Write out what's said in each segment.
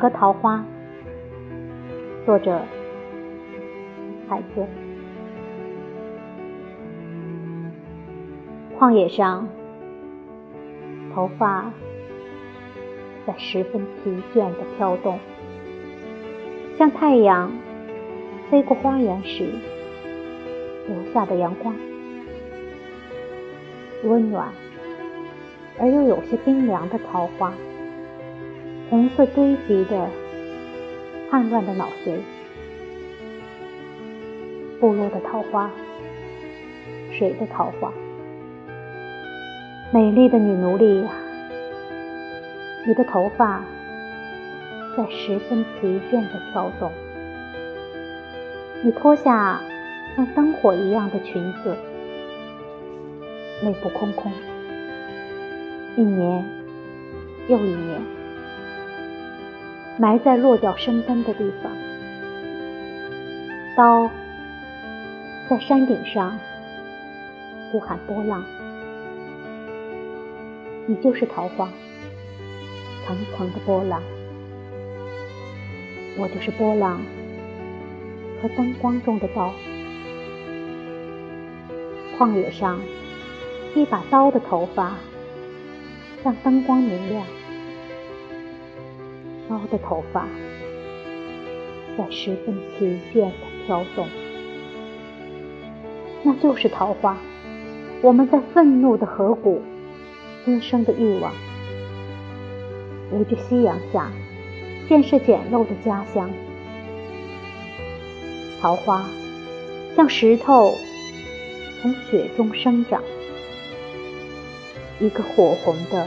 和桃花，作者海子。旷野上，头发在十分疲倦的飘动，像太阳飞过花园时留下的阳光，温暖而又有些冰凉的桃花。红色堆积的叛乱的脑髓，部落的桃花，谁的桃花？美丽的女奴隶呀，你的头发在十分疲倦的跳动，你脱下像灯火一样的裙子，内部空空，一年又一年。埋在落脚生根的地方，刀在山顶上呼喊波浪，你就是桃花，层层的波浪，我就是波浪和灯光中的刀。旷野上，一把刀的头发让灯光明亮。高的头发在十分疲倦的飘动，那就是桃花。我们在愤怒的河谷滋生的欲望，围着夕阳下建设简陋的家乡。桃花像石头从雪中生长，一个火红的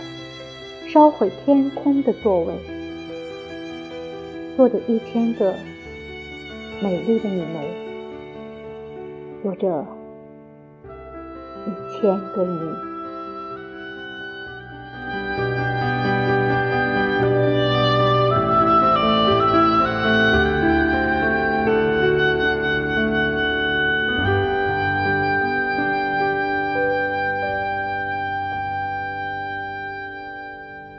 烧毁天空的座位。坐着一千个美丽的你们做着一千个你。